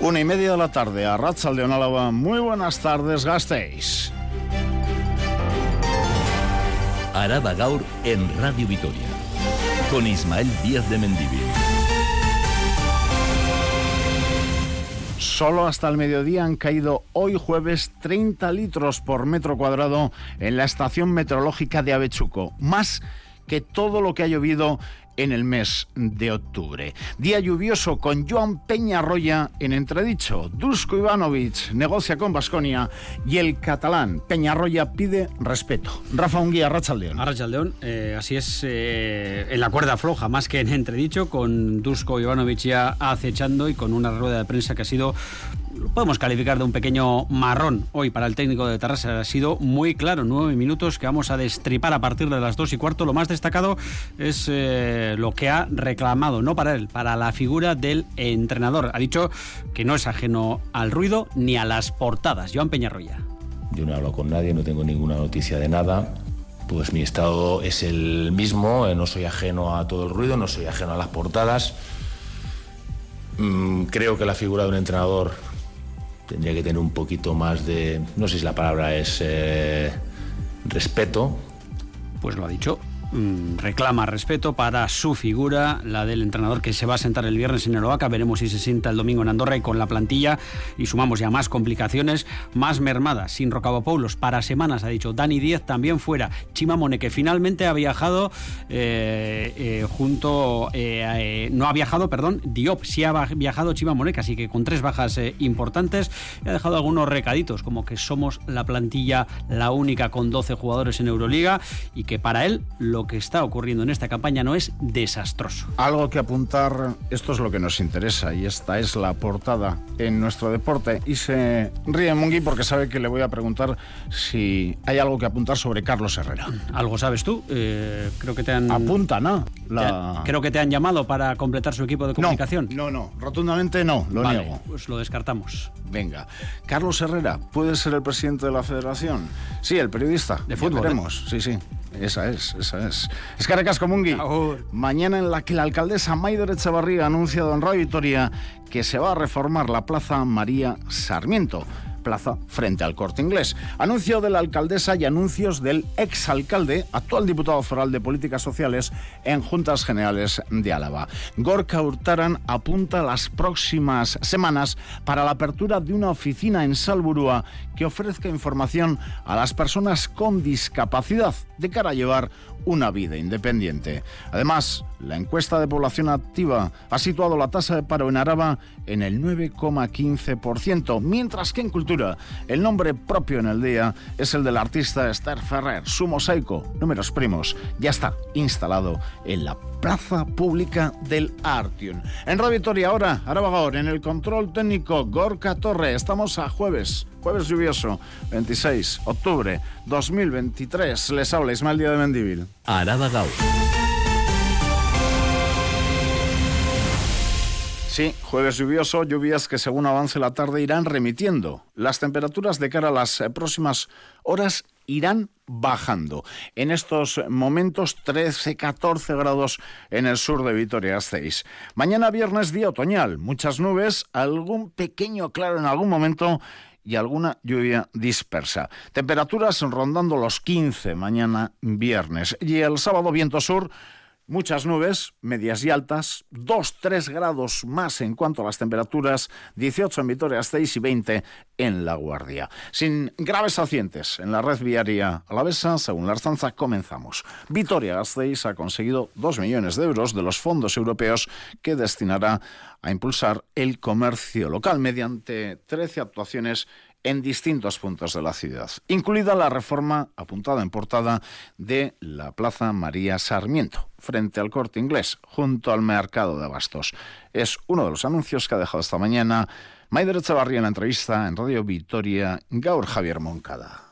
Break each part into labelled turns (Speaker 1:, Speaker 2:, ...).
Speaker 1: Una y media de la tarde a de Onálava. Muy buenas tardes, gastéis.
Speaker 2: Araba Gaur en Radio Vitoria. Con Ismael Díaz de Mendivil.
Speaker 1: Solo hasta el mediodía han caído hoy jueves 30 litros por metro cuadrado en la estación meteorológica de Avechuco. Más que todo lo que ha llovido en el mes de octubre. Día lluvioso con Joan Peñarroya en entredicho. Dusko Ivanovic negocia con Basconia y el catalán Peñarroya pide respeto. Rafa Unguía, Rachaldeón.
Speaker 3: Rachaldeón, eh, así es eh, en la cuerda floja, más que en entredicho, con Dusko Ivanovic ya acechando y con una rueda de prensa que ha sido podemos calificar de un pequeño marrón hoy para el técnico de Terrassa. Ha sido muy claro, nueve minutos que vamos a destripar a partir de las dos y cuarto. Lo más destacado es eh, lo que ha reclamado, no para él, para la figura del entrenador. Ha dicho que no es ajeno al ruido ni a las portadas. Joan Peñarroya.
Speaker 4: Yo no hablo con nadie, no tengo ninguna noticia de nada. Pues mi estado es el mismo, eh, no soy ajeno a todo el ruido, no soy ajeno a las portadas. Mm, creo que la figura de un entrenador tendría que tener un poquito más de, no sé si la palabra es eh, respeto.
Speaker 3: Pues lo ha dicho, reclama respeto para su figura, la del entrenador que se va a sentar el viernes en Eroaca. Veremos si se sienta el domingo en Andorra y con la plantilla. Y sumamos ya más complicaciones, más mermadas. Sin Rocabopoulos para semanas, ha dicho Dani Díez también fuera. Chimamone, que finalmente ha viajado eh, eh, junto. Eh, no ha viajado, perdón, Diop sí ha viajado Chimamone, así que con tres bajas importantes. ha dejado algunos recaditos, como que somos la plantilla la única con 12 jugadores en Euroliga y que para él lo lo que está ocurriendo en esta campaña no es desastroso.
Speaker 1: Algo que apuntar, esto es lo que nos interesa y esta es la portada en nuestro deporte. Y se ríe Mungui porque sabe que le voy a preguntar si hay algo que apuntar sobre Carlos Herrera.
Speaker 3: ¿Algo sabes tú? Eh, creo que te han...
Speaker 1: Apunta, ¿no?
Speaker 3: creo que te han llamado para completar su equipo de comunicación.
Speaker 1: No, no, rotundamente no, lo niego.
Speaker 3: Pues lo descartamos.
Speaker 1: Venga, Carlos Herrera, ¿puede ser el presidente de la federación? Sí, el periodista.
Speaker 3: De fútbol.
Speaker 1: Veremos, sí, sí. Esa es, esa es. Es Caracas. Mañana en la que la alcaldesa Maider Echevarría ha anunciado en Radio Vitoria que se va a reformar la Plaza María Sarmiento plaza frente al corte inglés. Anuncio de la alcaldesa y anuncios del exalcalde, actual diputado foral de Políticas Sociales en Juntas Generales de Álava. Gorka Hurtaran apunta las próximas semanas para la apertura de una oficina en Salburúa que ofrezca información a las personas con discapacidad de cara a llevar una vida independiente. Además, la encuesta de población activa ha situado la tasa de paro en Araba en el 9,15%, mientras que en cultura el nombre propio en el día es el del artista Esther Ferrer. Su mosaico, números primos, ya está instalado en la plaza pública del Artium. En Radio Victoria ahora, Araba en el control técnico Gorka Torre. Estamos a jueves, jueves lluvioso, 26 octubre 2023. Les habla Ismael Díaz de Mendivil.
Speaker 2: Araba
Speaker 1: Sí, jueves lluvioso, lluvias que según avance la tarde irán remitiendo. Las temperaturas de cara a las eh, próximas horas irán bajando. En estos momentos 13-14 grados en el sur de Vitoria-Gasteiz. Mañana viernes día otoñal, muchas nubes, algún pequeño claro en algún momento y alguna lluvia dispersa. Temperaturas rondando los 15 mañana viernes y el sábado viento sur Muchas nubes, medias y altas, 2-3 grados más en cuanto a las temperaturas, 18 en Vitoria-Gasteiz y 20 en La Guardia. Sin graves accidentes en la red viaria alavesa, según la Arstanza, comenzamos. Vitoria-Gasteiz ha conseguido 2 millones de euros de los fondos europeos que destinará a impulsar el comercio local mediante 13 actuaciones en distintos puntos de la ciudad, incluida la reforma apuntada en portada de la Plaza María Sarmiento, frente al corte inglés, junto al mercado de abastos. Es uno de los anuncios que ha dejado esta mañana Maider Echavarría en la entrevista en Radio Victoria, Gaur Javier Moncada.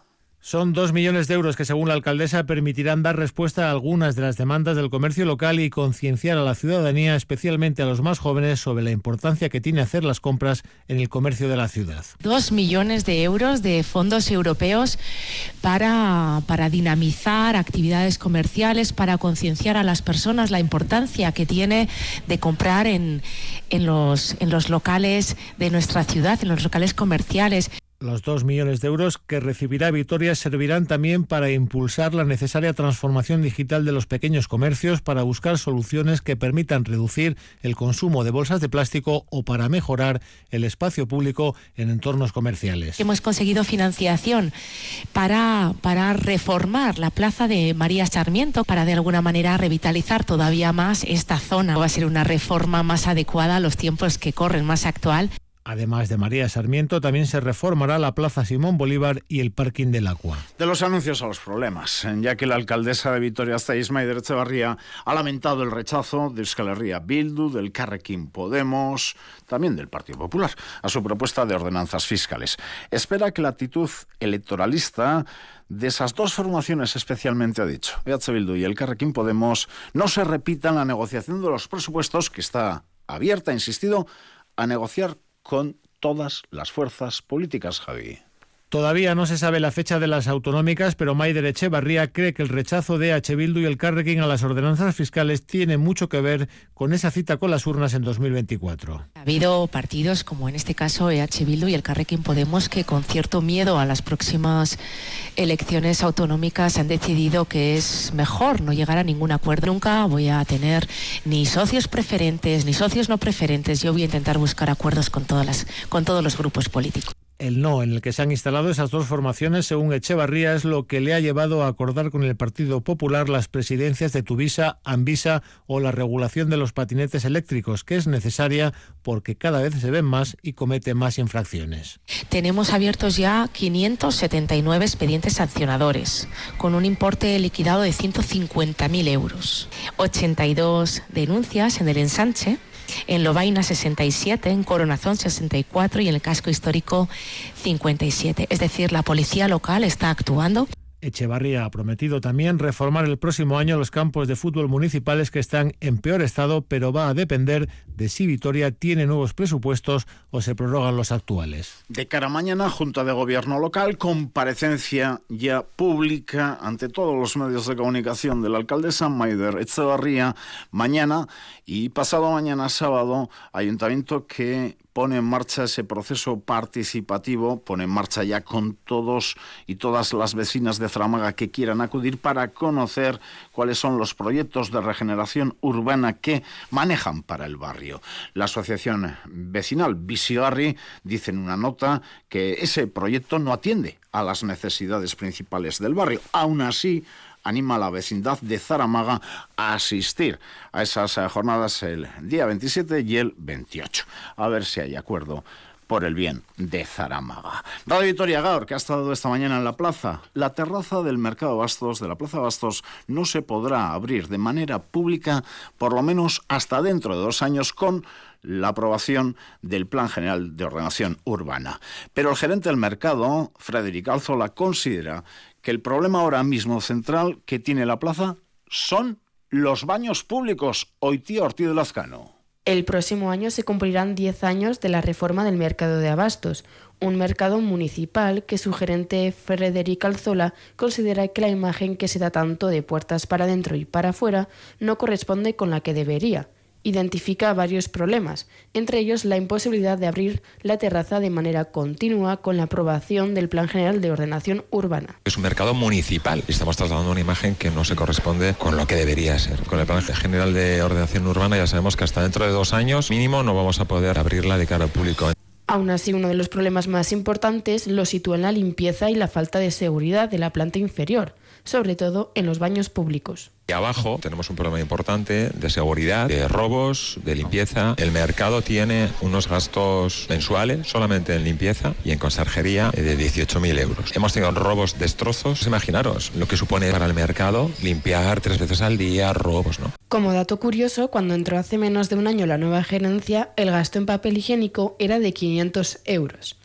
Speaker 5: Son dos millones de euros que, según la alcaldesa, permitirán dar respuesta a algunas de las demandas del comercio local y concienciar a la ciudadanía, especialmente a los más jóvenes, sobre la importancia que tiene hacer las compras en el comercio de la ciudad.
Speaker 6: Dos millones de euros de fondos europeos para, para dinamizar actividades comerciales, para concienciar a las personas la importancia que tiene de comprar en, en, los, en los locales de nuestra ciudad, en los locales comerciales.
Speaker 5: Los dos millones de euros que recibirá Vitoria servirán también para impulsar la necesaria transformación digital de los pequeños comercios, para buscar soluciones que permitan reducir el consumo de bolsas de plástico o para mejorar el espacio público en entornos comerciales.
Speaker 6: Hemos conseguido financiación para, para reformar la plaza de María Sarmiento, para de alguna manera revitalizar todavía más esta zona. Va a ser una reforma más adecuada a los tiempos que corren, más actual.
Speaker 5: Además de María Sarmiento, también se reformará la Plaza Simón Bolívar y el Parking del Agua.
Speaker 1: De los anuncios a los problemas, ya que la alcaldesa de Vitoria-Gasteiz, Maider Echevarría, ha lamentado el rechazo de Euskal Herria Bildu, del Carrequín Podemos, también del Partido Popular, a su propuesta de ordenanzas fiscales. Espera que la actitud electoralista de esas dos formaciones especialmente ha dicho, EH Bildu y el Carrequín Podemos, no se repita en la negociación de los presupuestos que está abierta, ha insistido, a negociar con todas las fuerzas políticas, Javi.
Speaker 5: Todavía no se sabe la fecha de las autonómicas, pero Maider Echevarría cree que el rechazo de H. Bildu y el Carrequín a las ordenanzas fiscales tiene mucho que ver con esa cita con las urnas en 2024.
Speaker 6: Ha habido partidos, como en este caso EH Bildu y el Carrequín Podemos, que con cierto miedo a las próximas elecciones autonómicas han decidido que es mejor no llegar a ningún acuerdo. Nunca voy a tener ni socios preferentes ni socios no preferentes. Yo voy a intentar buscar acuerdos con, todas las, con todos los grupos políticos.
Speaker 5: El no en el que se han instalado esas dos formaciones, según Echevarría, es lo que le ha llevado a acordar con el Partido Popular las presidencias de Tuvisa, Anvisa o la regulación de los patinetes eléctricos, que es necesaria porque cada vez se ven más y cometen más infracciones.
Speaker 6: Tenemos abiertos ya 579 expedientes sancionadores, con un importe liquidado de 150.000 euros. 82 denuncias en el ensanche en Lobaina 67, en Coronazón 64 y en el casco histórico 57. Es decir, la policía local está actuando.
Speaker 5: Echevarría ha prometido también reformar el próximo año los campos de fútbol municipales que están en peor estado, pero va a depender de si Vitoria tiene nuevos presupuestos o se prorrogan los actuales.
Speaker 1: De cara a mañana, Junta de Gobierno local, comparecencia ya pública ante todos los medios de comunicación de la alcaldesa Maider Echevarría mañana y pasado mañana sábado, ayuntamiento que pone en marcha ese proceso participativo, pone en marcha ya con todos y todas las vecinas de Zaramaga que quieran acudir para conocer cuáles son los proyectos de regeneración urbana que manejan para el barrio. La asociación vecinal Visiarri dice en una nota que ese proyecto no atiende a las necesidades principales del barrio. Aún así, anima a la vecindad de Zaramaga a asistir a esas jornadas el día 27 y el 28. A ver si hay acuerdo por el bien de Zaramaga. Radio Victoria Gaur, que ha estado esta mañana en la plaza. La terraza del Mercado Bastos, de la Plaza Bastos, no se podrá abrir de manera pública por lo menos hasta dentro de dos años con la aprobación del Plan General de Ordenación Urbana. Pero el gerente del mercado, Frederic Alzola, considera que el problema ahora mismo central que tiene la plaza son los baños públicos. Hoy tío Ortiz de Lazcano.
Speaker 7: El próximo año se cumplirán 10 años de la reforma del mercado de abastos, un mercado municipal que su gerente Frederic Alzola considera que la imagen que se da tanto de puertas para adentro y para afuera no corresponde con la que debería identifica varios problemas, entre ellos la imposibilidad de abrir la terraza de manera continua con la aprobación del Plan General de Ordenación Urbana.
Speaker 8: Es un mercado municipal y estamos trasladando una imagen que no se corresponde con lo que debería ser. Con el Plan General de Ordenación Urbana ya sabemos que hasta dentro de dos años mínimo no vamos a poder abrirla de cara al público.
Speaker 7: Aún así, uno de los problemas más importantes lo sitúa en la limpieza y la falta de seguridad de la planta inferior, sobre todo en los baños públicos.
Speaker 8: Y abajo tenemos un problema importante de seguridad, de robos, de limpieza. El mercado tiene unos gastos mensuales solamente en limpieza y en conserjería de 18.000 euros. Hemos tenido robos, destrozos. Imaginaros lo que supone para el mercado limpiar tres veces al día, robos, ¿no?
Speaker 7: Como dato curioso, cuando entró hace menos de un año la nueva gerencia, el gasto en papel higiénico era de 500 euros.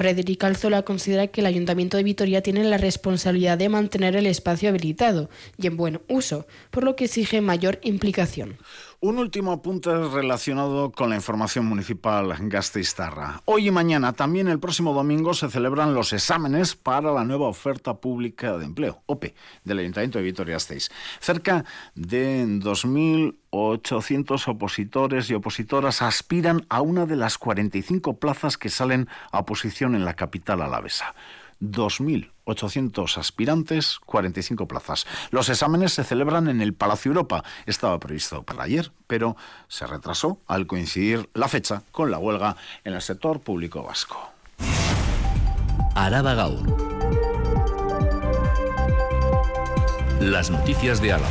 Speaker 7: Frederica Alzola considera que el Ayuntamiento de Vitoria tiene la responsabilidad de mantener el espacio habilitado y en buen uso, por lo que exige mayor implicación.
Speaker 1: Un último apunte relacionado con la información municipal gasteiztarra. Hoy y mañana, también el próximo domingo, se celebran los exámenes para la nueva oferta pública de empleo, OPE, del Ayuntamiento de Vitoria-Gasteiz. Cerca de 2.800 opositores y opositoras aspiran a una de las 45 plazas que salen a oposición en la capital alavesa. 2.800 aspirantes, 45 plazas. Los exámenes se celebran en el Palacio Europa. Estaba previsto para ayer, pero se retrasó al coincidir la fecha con la huelga en el sector público vasco.
Speaker 2: Araba Gaur. Las noticias de Álava.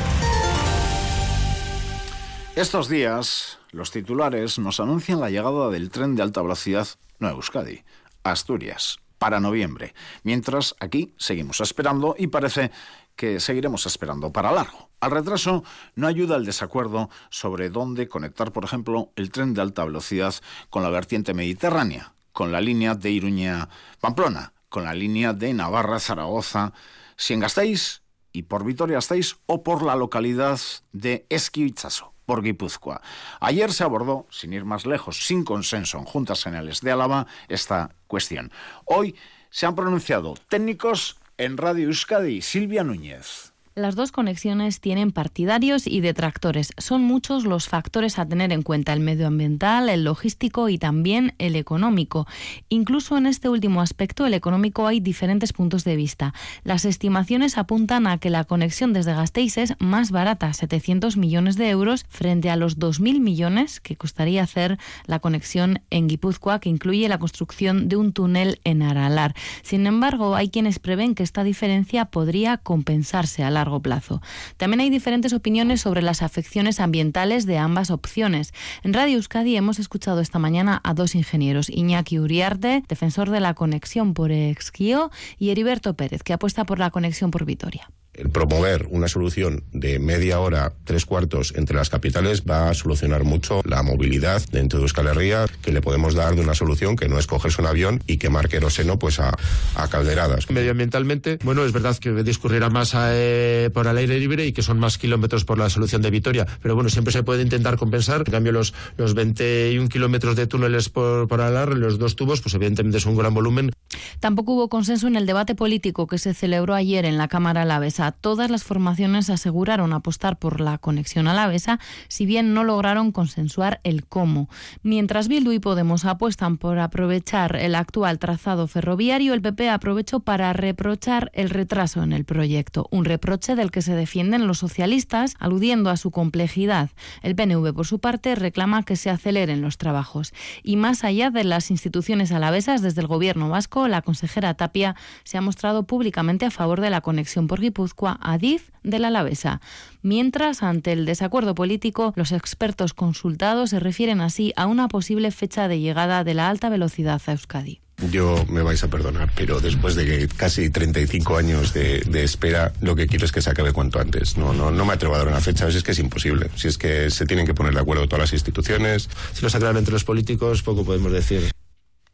Speaker 1: Estos días, los titulares nos anuncian la llegada del tren de alta velocidad Nueva Euskadi, Asturias, para noviembre, mientras aquí seguimos esperando y parece que seguiremos esperando para largo. Al retraso no ayuda el desacuerdo sobre dónde conectar, por ejemplo, el tren de alta velocidad con la vertiente mediterránea, con la línea de Iruña-Pamplona, con la línea de Navarra-Zaragoza, si en Gasteiz y por Vitoria-Gasteiz o por la localidad de Esquivichaso por Guipúzcoa. Ayer se abordó, sin ir más lejos, sin consenso en Juntas Generales de Álava, esta cuestión. Hoy se han pronunciado técnicos en Radio Euskadi. Silvia Núñez.
Speaker 9: Las dos conexiones tienen partidarios y detractores. Son muchos los factores a tener en cuenta, el medioambiental, el logístico y también el económico. Incluso en este último aspecto, el económico, hay diferentes puntos de vista. Las estimaciones apuntan a que la conexión desde Gasteiz es más barata, 700 millones de euros, frente a los 2.000 millones que costaría hacer la conexión en Guipúzcoa, que incluye la construcción de un túnel en Aralar. Sin embargo, hay quienes prevén que esta diferencia podría compensarse a largo plazo. También hay diferentes opiniones sobre las afecciones ambientales de ambas opciones. En Radio Euskadi hemos escuchado esta mañana a dos ingenieros, Iñaki Uriarte, defensor de la conexión por Exquio, y Heriberto Pérez, que apuesta por la conexión por Vitoria
Speaker 10: el promover una solución de media hora, tres cuartos entre las capitales va a solucionar mucho la movilidad dentro de Euskal Herria, que le podemos dar de una solución que no es cogerse un avión y que marque Eroseno pues a, a calderadas.
Speaker 11: Medioambientalmente, bueno, es verdad que discurrirá más eh, por el aire libre y que son más kilómetros por la solución de Vitoria, pero bueno, siempre se puede intentar compensar. En cambio, los, los 21 kilómetros de túneles por, por alar, los dos tubos, pues evidentemente es un gran volumen.
Speaker 9: Tampoco hubo consenso en el debate político que se celebró ayer en la Cámara Alavesa todas las formaciones aseguraron apostar por la conexión alavesa, si bien no lograron consensuar el cómo. Mientras Bildu y Podemos apuestan por aprovechar el actual trazado ferroviario, el PP aprovechó para reprochar el retraso en el proyecto, un reproche del que se defienden los socialistas, aludiendo a su complejidad. El PNV, por su parte, reclama que se aceleren los trabajos. Y más allá de las instituciones alavesas, desde el gobierno vasco, la consejera Tapia se ha mostrado públicamente a favor de la conexión por Guipúzcoa Adif de la Alavesa. Mientras, ante el desacuerdo político, los expertos consultados se refieren así a una posible fecha de llegada de la alta velocidad a Euskadi.
Speaker 10: Yo me vais a perdonar, pero después de casi 35 años de, espera, lo que quiero es que se acabe cuanto antes. No, no, no me atrevo a dar una fecha, es que es imposible. Si es que se tienen que poner de acuerdo todas las instituciones.
Speaker 11: Si lo sacan entre los políticos, poco podemos decir.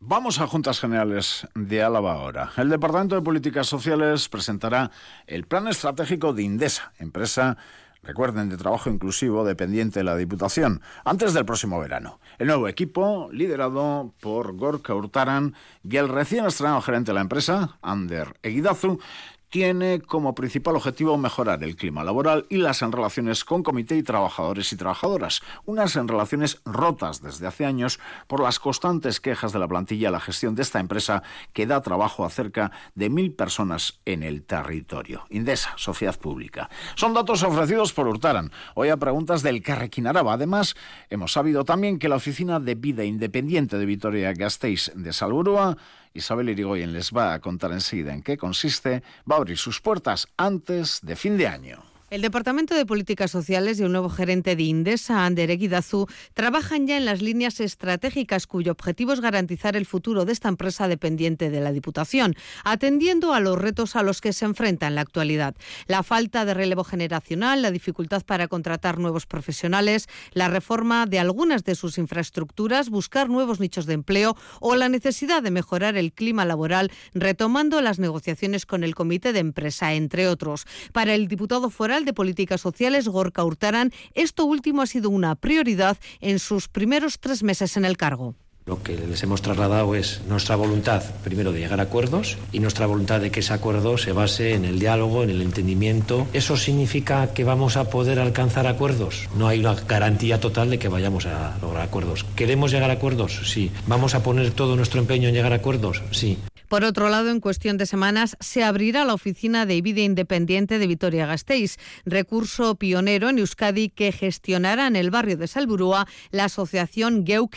Speaker 1: Vamos a Juntas Generales de Álava ahora. El Departamento de Políticas Sociales presentará el Plan Estratégico de Indesa, empresa recuerden, de trabajo inclusivo dependiente de la Diputación, antes del próximo verano. El nuevo equipo, liderado por Gorka Hurtaran y el recién estrenado gerente de la empresa, Ander Eguidazu, tiene como principal objetivo mejorar el clima laboral y las relaciones con comité y trabajadores y trabajadoras, unas en relaciones rotas desde hace años por las constantes quejas de la plantilla a la gestión de esta empresa que da trabajo a cerca de mil personas en el territorio. Indesa, Sociedad Pública. Son datos ofrecidos por Hurtaran. Hoy a preguntas del Carrequín Araba. Además, hemos sabido también que la Oficina de Vida Independiente de Vitoria-Gasteiz de Salburua Isabel Irigoyen les va a contar enseguida en qué consiste, va a abrir sus puertas antes de fin de año.
Speaker 12: El Departamento de Políticas Sociales y el nuevo gerente de Indesa, Ander Eguidazu, trabajan ya en las líneas estratégicas cuyo objetivo es garantizar el futuro de esta empresa dependiente de la Diputación, atendiendo a los retos a los que se enfrenta en la actualidad. La falta de relevo generacional, la dificultad para contratar nuevos profesionales, la reforma de algunas de sus infraestructuras, buscar nuevos nichos de empleo o la necesidad de mejorar el clima laboral, retomando las negociaciones con el Comité de Empresa, entre otros. Para el diputado de Políticas Sociales, Gorka Hurtaran, esto último ha sido una prioridad en sus primeros tres meses en el cargo.
Speaker 13: Lo que les hemos trasladado es nuestra voluntad, primero, de llegar a acuerdos y nuestra voluntad de que ese acuerdo se base en el diálogo, en el entendimiento. ¿Eso significa que vamos a poder alcanzar acuerdos? No hay una garantía total de que vayamos a lograr acuerdos. ¿Queremos llegar a acuerdos? Sí. ¿Vamos a poner todo nuestro empeño en llegar a acuerdos? Sí.
Speaker 12: Por otro lado, en cuestión de semanas se abrirá la oficina de vida independiente de Vitoria-Gasteiz, recurso pionero en Euskadi que gestionará en el barrio de Salburúa la asociación Geuk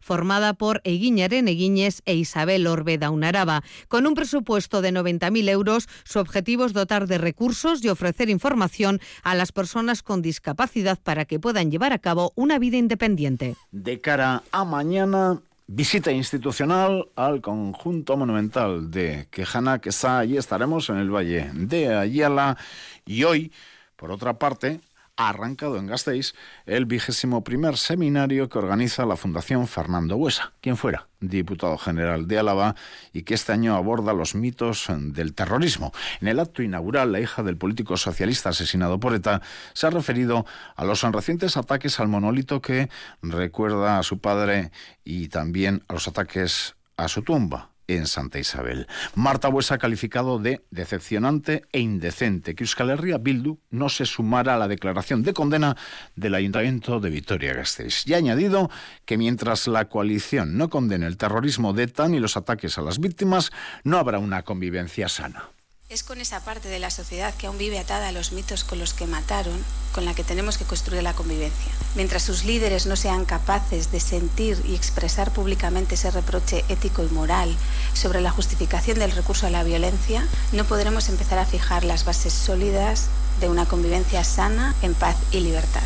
Speaker 12: formada por Eguiñaren Eguiñes e Isabel Orbeda Unaraba. Con un presupuesto de 90.000 euros, su objetivo es dotar de recursos y ofrecer información a las personas con discapacidad para que puedan llevar a cabo una vida independiente.
Speaker 1: De cara a mañana, Visita institucional al conjunto monumental de Quejana, que está allí estaremos en el Valle de Ayala. Y hoy, por otra parte, ha arrancado en Gasteiz el vigésimo primer seminario que organiza la Fundación Fernando Huesa, quien fuera diputado general de Álava y que este año aborda los mitos del terrorismo. En el acto inaugural, la hija del político socialista asesinado por ETA se ha referido a los recientes ataques al monolito que recuerda a su padre y también a los ataques a su tumba en Santa Isabel. Marta Buesa ha calificado de decepcionante e indecente que Euskal Herria Bildu no se sumara a la declaración de condena del Ayuntamiento de Vitoria-Gasteiz y ha añadido que mientras la coalición no condene el terrorismo de ETA ni los ataques a las víctimas, no habrá una convivencia sana.
Speaker 14: Es con esa parte de la sociedad que aún vive atada a los mitos con los que mataron, con la que tenemos que construir la convivencia. Mientras sus líderes no sean capaces de sentir y expresar públicamente ese reproche ético y moral sobre la justificación del recurso a la violencia, no podremos empezar a fijar las bases sólidas de una convivencia sana, en paz y libertad.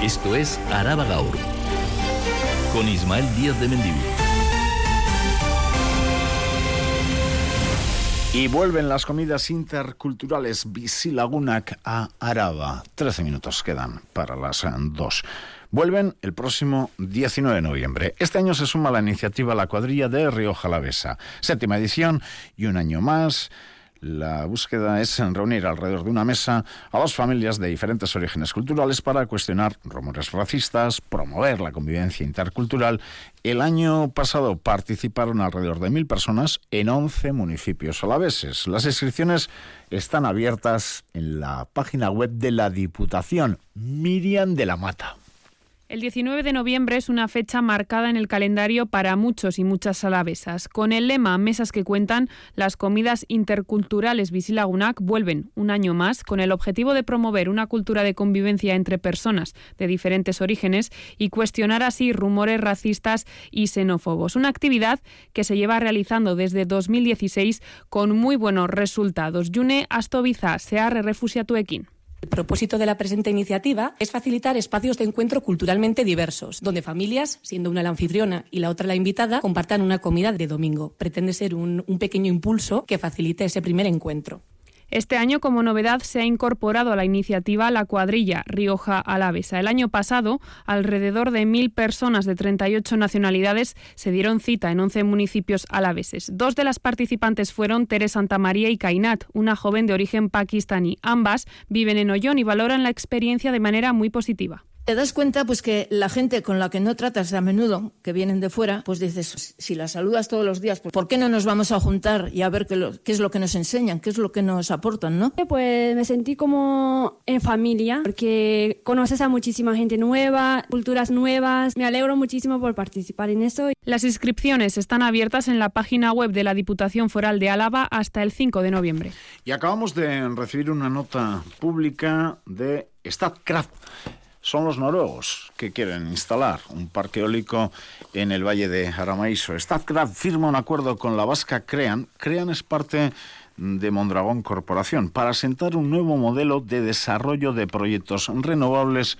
Speaker 2: Esto es Araba Gaur, con Ismael Díaz de Mendivil.
Speaker 1: Y vuelven las comidas interculturales Visilagunac a Araba. Trece minutos quedan para las dos. Vuelven el próximo 19 de noviembre. Este año se suma la iniciativa La Cuadrilla de Río Jalavesa. Séptima edición y un año más la búsqueda es reunir alrededor de una mesa a dos familias de diferentes orígenes culturales para cuestionar rumores racistas, promover la convivencia intercultural. El año pasado participaron alrededor de mil personas en 11 municipios alaveses. Las inscripciones están abiertas en la página web de la Diputación Miriam de la Mata.
Speaker 15: El 19 de noviembre es una fecha marcada en el calendario para muchos y muchas alavesas. Con el lema Mesas que cuentan, las comidas interculturales Visilagunac vuelven un año más con el objetivo de promover una cultura de convivencia entre personas de diferentes orígenes y cuestionar así rumores racistas y xenófobos. Una actividad que se lleva realizando desde 2016 con muy buenos resultados. Yune Astobiza, Searre Refusiatuekin.
Speaker 16: El propósito de la presente iniciativa es facilitar espacios de encuentro culturalmente diversos, donde familias, siendo una la anfitriona y la otra la invitada, compartan una comida de domingo. Pretende ser un, pequeño impulso que facilite ese primer encuentro.
Speaker 15: Este año, como novedad, se ha incorporado a la iniciativa la cuadrilla Rioja Alavesa. El año pasado, alrededor de mil personas de 38 nacionalidades se dieron cita en 11 municipios alaveses. Dos de las participantes fueron Teresa Santamaría y Kainat, una joven de origen pakistaní. Ambas viven en Ollón y valoran la experiencia de manera muy positiva
Speaker 17: te das cuenta pues que la gente con la que no tratas a menudo, que vienen de fuera, pues dices, si la saludas todos los días, pues, ¿por qué no nos vamos a juntar y a ver qué, qué, es lo que nos enseñan, qué es lo que nos aportan, no?
Speaker 18: Pues me sentí como en familia, porque conoces a muchísima gente nueva, culturas nuevas. Me alegro muchísimo por participar en eso.
Speaker 15: Las inscripciones están abiertas en la página web de la Diputación Foral de Álava hasta el 5 de noviembre.
Speaker 1: Y acabamos de recibir una nota pública de Statkraft son los noruegos que quieren instalar un parque eólico en el valle de Aramaiso. Statkraft firma un acuerdo con la vasca Crean. Crean es parte de Mondragón Corporación para sentar un nuevo modelo de desarrollo de proyectos renovables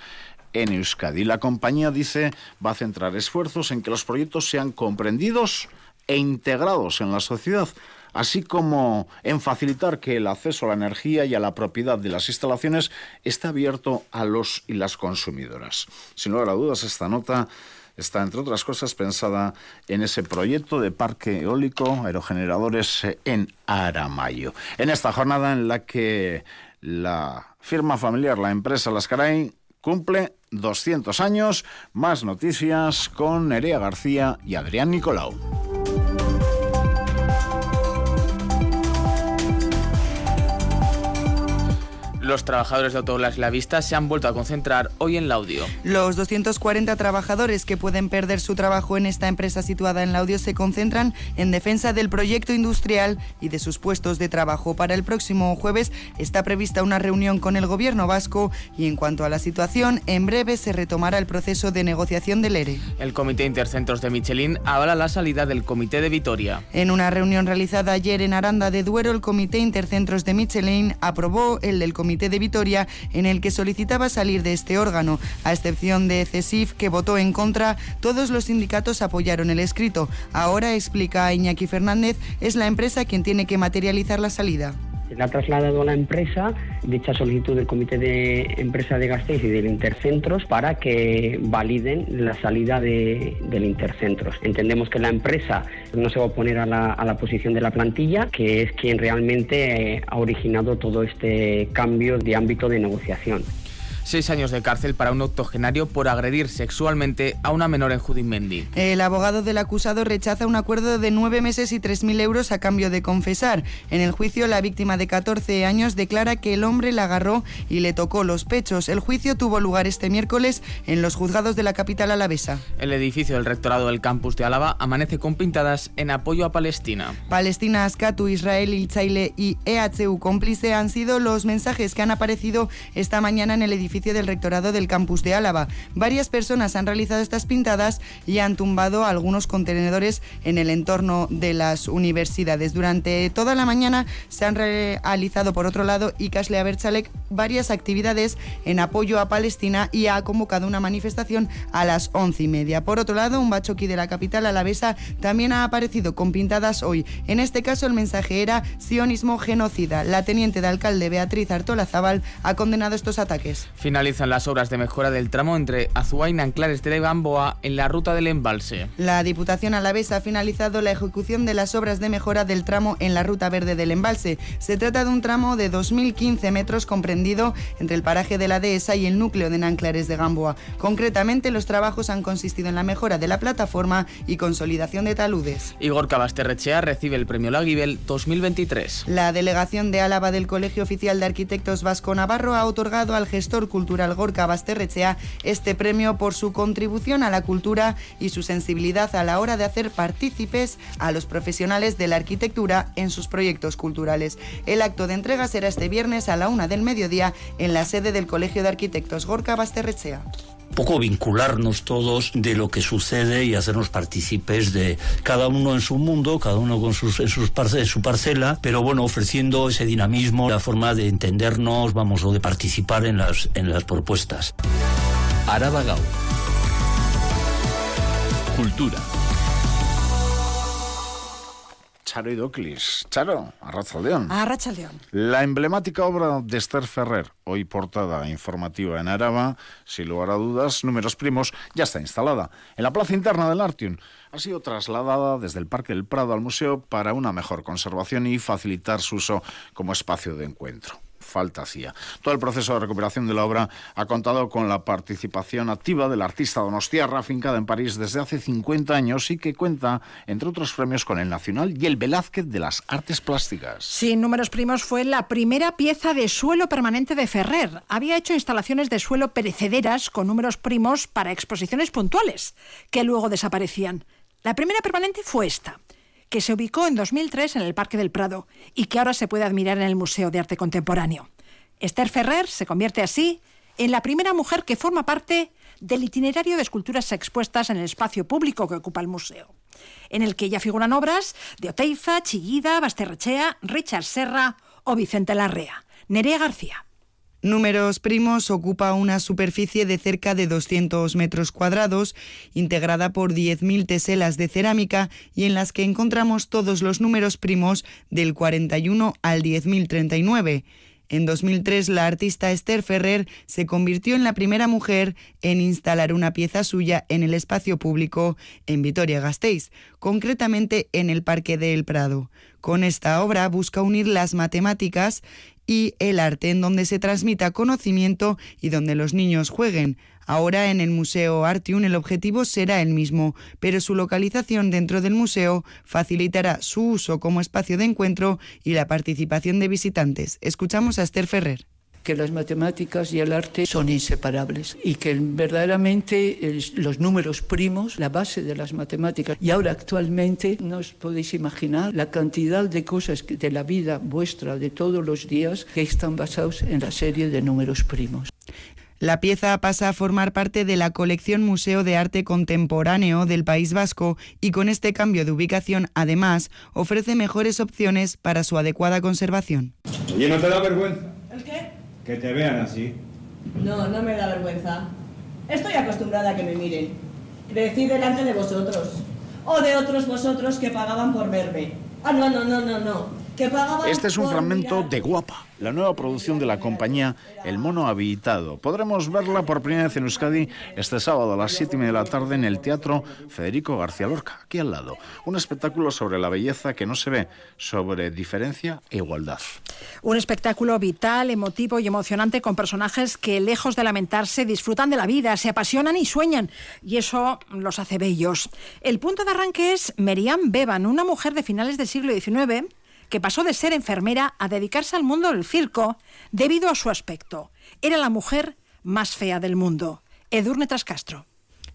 Speaker 1: en Euskadi. La compañía dice va a centrar esfuerzos en que los proyectos sean comprendidos e integrados en la sociedad, así como en facilitar que el acceso a la energía y a la propiedad de las instalaciones esté abierto a los y las consumidoras. Sin lugar a dudas, esta nota está, entre otras cosas, pensada en ese proyecto de parque eólico, aerogeneradores en Aramayo. En esta jornada en la que la firma familiar, la empresa Lascaray, cumple 200 años. Más noticias con Nerea García y Adrián Nicolau.
Speaker 19: Los trabajadores de Autoglas La Vista se han vuelto a concentrar hoy en Laudio.
Speaker 20: Los 240 trabajadores que pueden perder su trabajo en esta empresa situada en Laudio se concentran en defensa del proyecto industrial y de sus puestos de trabajo. Para el próximo jueves está prevista una reunión con el gobierno vasco y en cuanto a la situación, en breve se retomará el proceso de negociación del ERE.
Speaker 19: El Comité Intercentros de Michelin avala la salida del Comité de Vitoria.
Speaker 20: En una reunión realizada ayer en Aranda de Duero, el Comité Intercentros de Michelin aprobó el del Comité de Vitoria en el que solicitaba salir de este órgano. A excepción de CESIF, que votó en contra, todos los sindicatos apoyaron el escrito. Ahora, explica Iñaki Fernández, es la empresa quien tiene que materializar la salida.
Speaker 21: Se ha trasladado a la empresa dicha solicitud del Comité de Empresa de Gasteiz y del Intercentros para que validen la salida de, del Intercentros. Entendemos que la empresa no se va a oponer a la, a la posición de la plantilla, que es quien realmente ha originado todo este cambio de ámbito de negociación.
Speaker 19: Seis años de cárcel para un octogenario por agredir sexualmente a una menor en Judimendi.
Speaker 20: El abogado del acusado rechaza un acuerdo de nueve meses y tres mil euros a cambio de confesar. En el juicio, la víctima de 14 años declara que el hombre la agarró y le tocó los pechos. El juicio tuvo lugar este miércoles en los juzgados de la capital alavesa.
Speaker 19: El edificio del rectorado del campus de Álava amanece con pintadas en apoyo a Palestina.
Speaker 20: Palestina, Askatu, Israel, Ilchaile y EHU cómplice han sido los mensajes que han aparecido esta mañana en el edificio del rectorado del campus de Álava. Varias personas han realizado estas pintadas y han tumbado algunos contenedores en el entorno de las universidades. Durante toda la mañana se han realizado, por otro lado, Ikas Abertzalek varias actividades en apoyo a Palestina y ha convocado una manifestación a las once y media. Por otro lado, un bachoqui de la capital alavesa también ha aparecido con pintadas hoy. En este caso, el mensaje era sionismo genocida. La teniente de alcalde Beatriz Artola Zabal ha condenado estos ataques.
Speaker 19: Finalizan las obras de mejora del tramo entre Azuain y Anclares de Gamboa en la ruta del embalse.
Speaker 20: La Diputación Alavesa ha finalizado la ejecución de las obras de mejora del tramo en la ruta verde del embalse. Se trata de un tramo de 2.015 metros comprendido entre el paraje de la dehesa y el núcleo de Nanclares de Gamboa. Concretamente, los trabajos han consistido en la mejora de la plataforma y consolidación de taludes.
Speaker 19: Igor Cabasterrechea recibe el premio Laguibel 2023.
Speaker 20: La delegación de Álava del Colegio Oficial de Arquitectos Vasco Navarro ha otorgado al gestor cultural Gorka Basterrechea este premio por su contribución a la cultura y su sensibilidad a la hora de hacer partícipes a los profesionales de la arquitectura en sus proyectos culturales. El acto de entrega será este viernes a la una del mediodía en la sede del Colegio de Arquitectos Gorka Basterrechea
Speaker 22: poco vincularnos todos de lo que sucede y hacernos partícipes de cada uno en su mundo, cada uno con sus, en, sus su parcela, pero bueno, ofreciendo ese dinamismo, la forma de entendernos, vamos, o de participar en las, en las propuestas.
Speaker 2: Araba Gau. Cultura.
Speaker 1: Charo Idoclis. Charo, Arrachaldeón.
Speaker 23: Arrachaldeón.
Speaker 1: La emblemática obra de Esther Ferrer, hoy portada informativa en Araba, sin lugar a dudas, números primos, ya está instalada en la plaza interna del Artium. Ha sido trasladada desde el Parque del Prado al museo para una mejor conservación y facilitar su uso como espacio de encuentro falta hacía. Todo el proceso de recuperación de la obra ha contado con la participación activa del artista donostiarra, afincada en París desde hace 50 años y que cuenta, entre otros premios, con el Nacional y el Velázquez de las Artes Plásticas.
Speaker 23: Sí, Números Primos fue la primera pieza de suelo permanente de Ferrer. Había hecho instalaciones de suelo perecederas con números primos para exposiciones puntuales, que luego desaparecían. La primera permanente fue esta que se ubicó en 2003 en el Parque del Prado y que ahora se puede admirar en el Museo de Arte Contemporáneo. Esther Ferrer se convierte así en la primera mujer que forma parte del itinerario de esculturas expuestas en el espacio público que ocupa el museo. en el que ya figuran obras de Oteiza, Chillida, Basterrechea, Richard Serra o Vicente Larrea. Nerea García.
Speaker 20: Números Primos ocupa una superficie de cerca de 200 metros cuadrados, integrada por 10.000 teselas de cerámica y en las que encontramos todos los números primos del 41 al 10.039. En 2003, la artista Esther Ferrer se convirtió en la primera mujer en instalar una pieza suya en el espacio público en Vitoria-Gasteiz, concretamente en el Parque del Prado. Con esta obra busca unir las matemáticas y el arte en donde se transmita conocimiento y donde los niños jueguen. Ahora en el Museo Artium el objetivo será el mismo, pero su localización dentro del museo facilitará su uso como espacio de encuentro y la participación de visitantes. Escuchamos a Esther Ferrer
Speaker 24: que las matemáticas y el arte son inseparables y que verdaderamente los números primos, la base de las matemáticas. Y ahora actualmente no os podéis imaginar la cantidad de cosas de la vida vuestra de todos los días que están basados en la serie de números primos.
Speaker 20: La pieza pasa a formar parte de la colección Museo de Arte Contemporáneo del País Vasco y con este cambio de ubicación, además, ofrece mejores opciones para su adecuada conservación.
Speaker 25: ¿Y no te da vergüenza?
Speaker 26: ¿El qué?
Speaker 25: Que te vean así.
Speaker 26: No, no me da vergüenza. Estoy acostumbrada a que me miren. Crecí delante de vosotros. O de otros vosotros que pagaban por verme. Ah, no, no, no, no, no.
Speaker 1: Este es un fragmento de Guapa, la nueva producción de la compañía El Mono Habitado. Podremos verla por primera vez en Euskadi este sábado a las 7 y media de la tarde en el Teatro Federico García Lorca, aquí al lado. Un espectáculo sobre la belleza que no se ve, sobre diferencia e igualdad.
Speaker 23: Un espectáculo vital, emotivo y emocionante con personajes que, lejos de lamentarse, disfrutan de la vida, se apasionan y sueñan. Y eso los hace bellos. El punto de arranque es Meriam Beban, una mujer de finales del siglo XIX que pasó de ser enfermera a dedicarse al mundo del circo debido a su aspecto. Era la mujer más fea del mundo. Edurne Trascastro.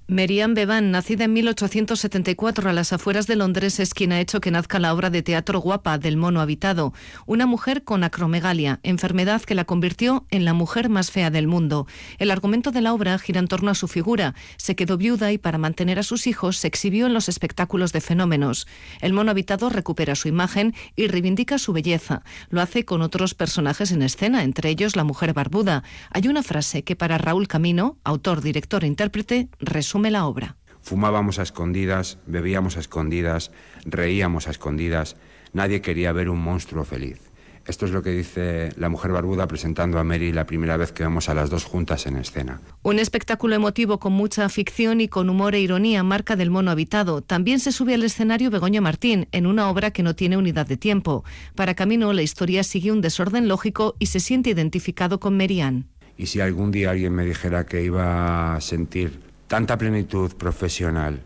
Speaker 27: Merian Bevan, nacida en 1874 a las afueras de Londres, es quien ha hecho que nazca la obra de teatro Guapa del mono habitado, una mujer con acromegalia, enfermedad que la convirtió en la mujer más fea del mundo. El argumento de la obra gira en torno a su figura. Se quedó viuda y para mantener a sus hijos se exhibió en los espectáculos de fenómenos. El mono habitado recupera su imagen y reivindica su belleza. Lo hace con otros personajes en escena, entre ellos la mujer barbuda. Hay una frase que para Raúl Camino, autor, director e intérprete, resume la obra.
Speaker 28: Fumábamos a escondidas, bebíamos a escondidas, reíamos a escondidas. Nadie quería ver un monstruo feliz. Esto es lo que dice la mujer barbuda presentando a Mary la primera vez que vemos a las dos juntas en escena.
Speaker 27: Un espectáculo emotivo con mucha ficción y con humor e ironía, marca del mono habitado. También se sube al escenario Begoña Martín, en una obra que no tiene unidad de tiempo. Para Camino, la historia sigue un desorden lógico y se siente identificado con Merian.
Speaker 28: Y si algún día alguien me dijera que iba a sentir tanta plenitud profesional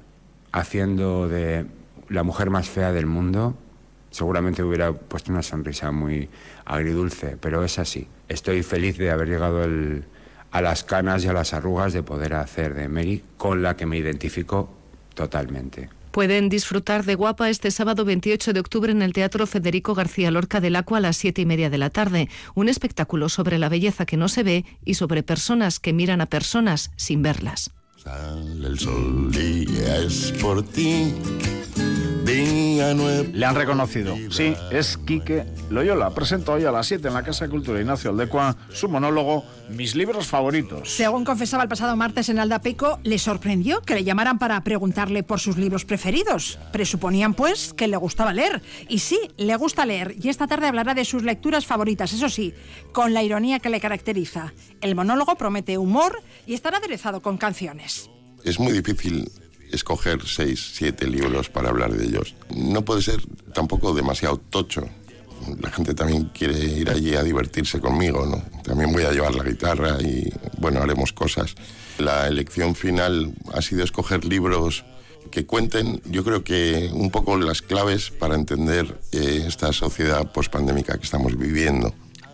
Speaker 28: haciendo de la mujer más fea del mundo, seguramente hubiera puesto una sonrisa muy agridulce, pero es así. Estoy feliz de haber llegado a las canas y a las arrugas de poder hacer de Mary, con la que me identifico totalmente.
Speaker 27: Pueden disfrutar de Guapa este sábado 28 de octubre en el Teatro Federico García Lorca del Acua a las siete y media de la tarde. Un espectáculo sobre la belleza que no se ve y sobre personas que miran a personas sin verlas.
Speaker 29: Sale el sol y es por ti.
Speaker 1: Le han reconocido. Sí, es Quique Loyola. Presento hoy a las 7 en la Casa de Cultura Ignacio Aldecua su monólogo Mis libros favoritos.
Speaker 23: Según confesaba el pasado martes en Aldapeco, le sorprendió que le llamaran para preguntarle por sus libros preferidos. Presuponían, pues, que le gustaba leer. Y sí, le gusta leer. Y esta tarde hablará de sus lecturas favoritas, eso sí, con la ironía que le caracteriza. El monólogo promete humor y estará aderezado con canciones.
Speaker 29: Es muy difícil escoger seis, siete libros para hablar de ellos. No puede ser tampoco demasiado tocho. La gente también quiere ir allí a divertirse conmigo, ¿no? También voy a llevar la guitarra y, bueno, haremos cosas. La elección final ha sido escoger libros que cuenten, yo creo que un poco las claves para entender eh, esta sociedad pospandémica que estamos viviendo.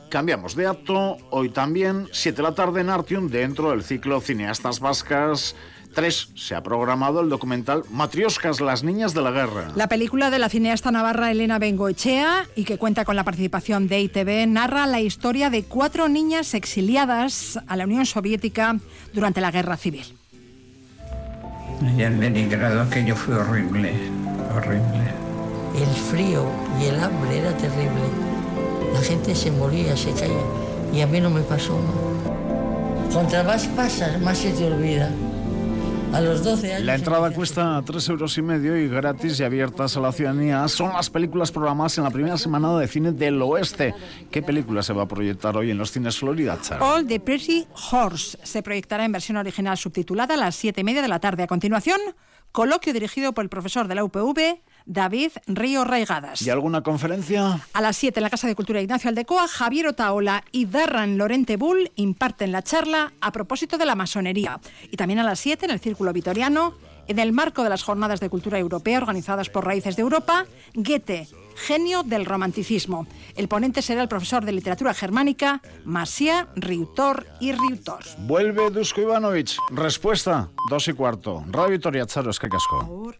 Speaker 1: Cambiamos de acto, hoy también, 7 de la tarde en Artium, dentro del ciclo Cineastas Vascas 3 se ha programado el documental Matrioscas, las niñas de la guerra.
Speaker 23: La película de la cineasta navarra Elena Bengoechea y que cuenta con la participación de ITV narra la historia de cuatro niñas exiliadas a la Unión Soviética durante la Guerra Civil.
Speaker 30: Y en Leningrado aquello fue horrible.
Speaker 31: horrible.
Speaker 32: El frío y el hambre era terrible. La gente se moría, se caía. Y a mí no me pasó. Contra más pasas, más se te olvida. A los 12 años...
Speaker 1: La entrada cuesta 3 euros y medio y gratis y abiertas a la ciudadanía. Son las películas programadas en la primera semana de cine del oeste. ¿Qué película se va a proyectar hoy en los cines Florida, Charo?
Speaker 23: All the Pretty Horse se proyectará en versión original subtitulada a las 7 y media de la tarde. A continuación, coloquio dirigido por el profesor de la UPV, David Río Raigadas.
Speaker 1: ¿Y alguna conferencia?
Speaker 23: A las 7 en la Casa de Cultura Ignacio Aldecoa, Javier Otaola y Darran Lorente Bull imparten la charla a propósito de la masonería. Y también a las 7 en el Círculo Vitoriano, en el marco de las Jornadas de Cultura Europea organizadas por Raíces de Europa, Goethe, genio del romanticismo. El ponente será el profesor de literatura germánica, Masia Riutor y Riutor.
Speaker 1: Vuelve Dusko Ivanovic. Respuesta, dos y cuarto. Radio Vitoria Charo, es que casco.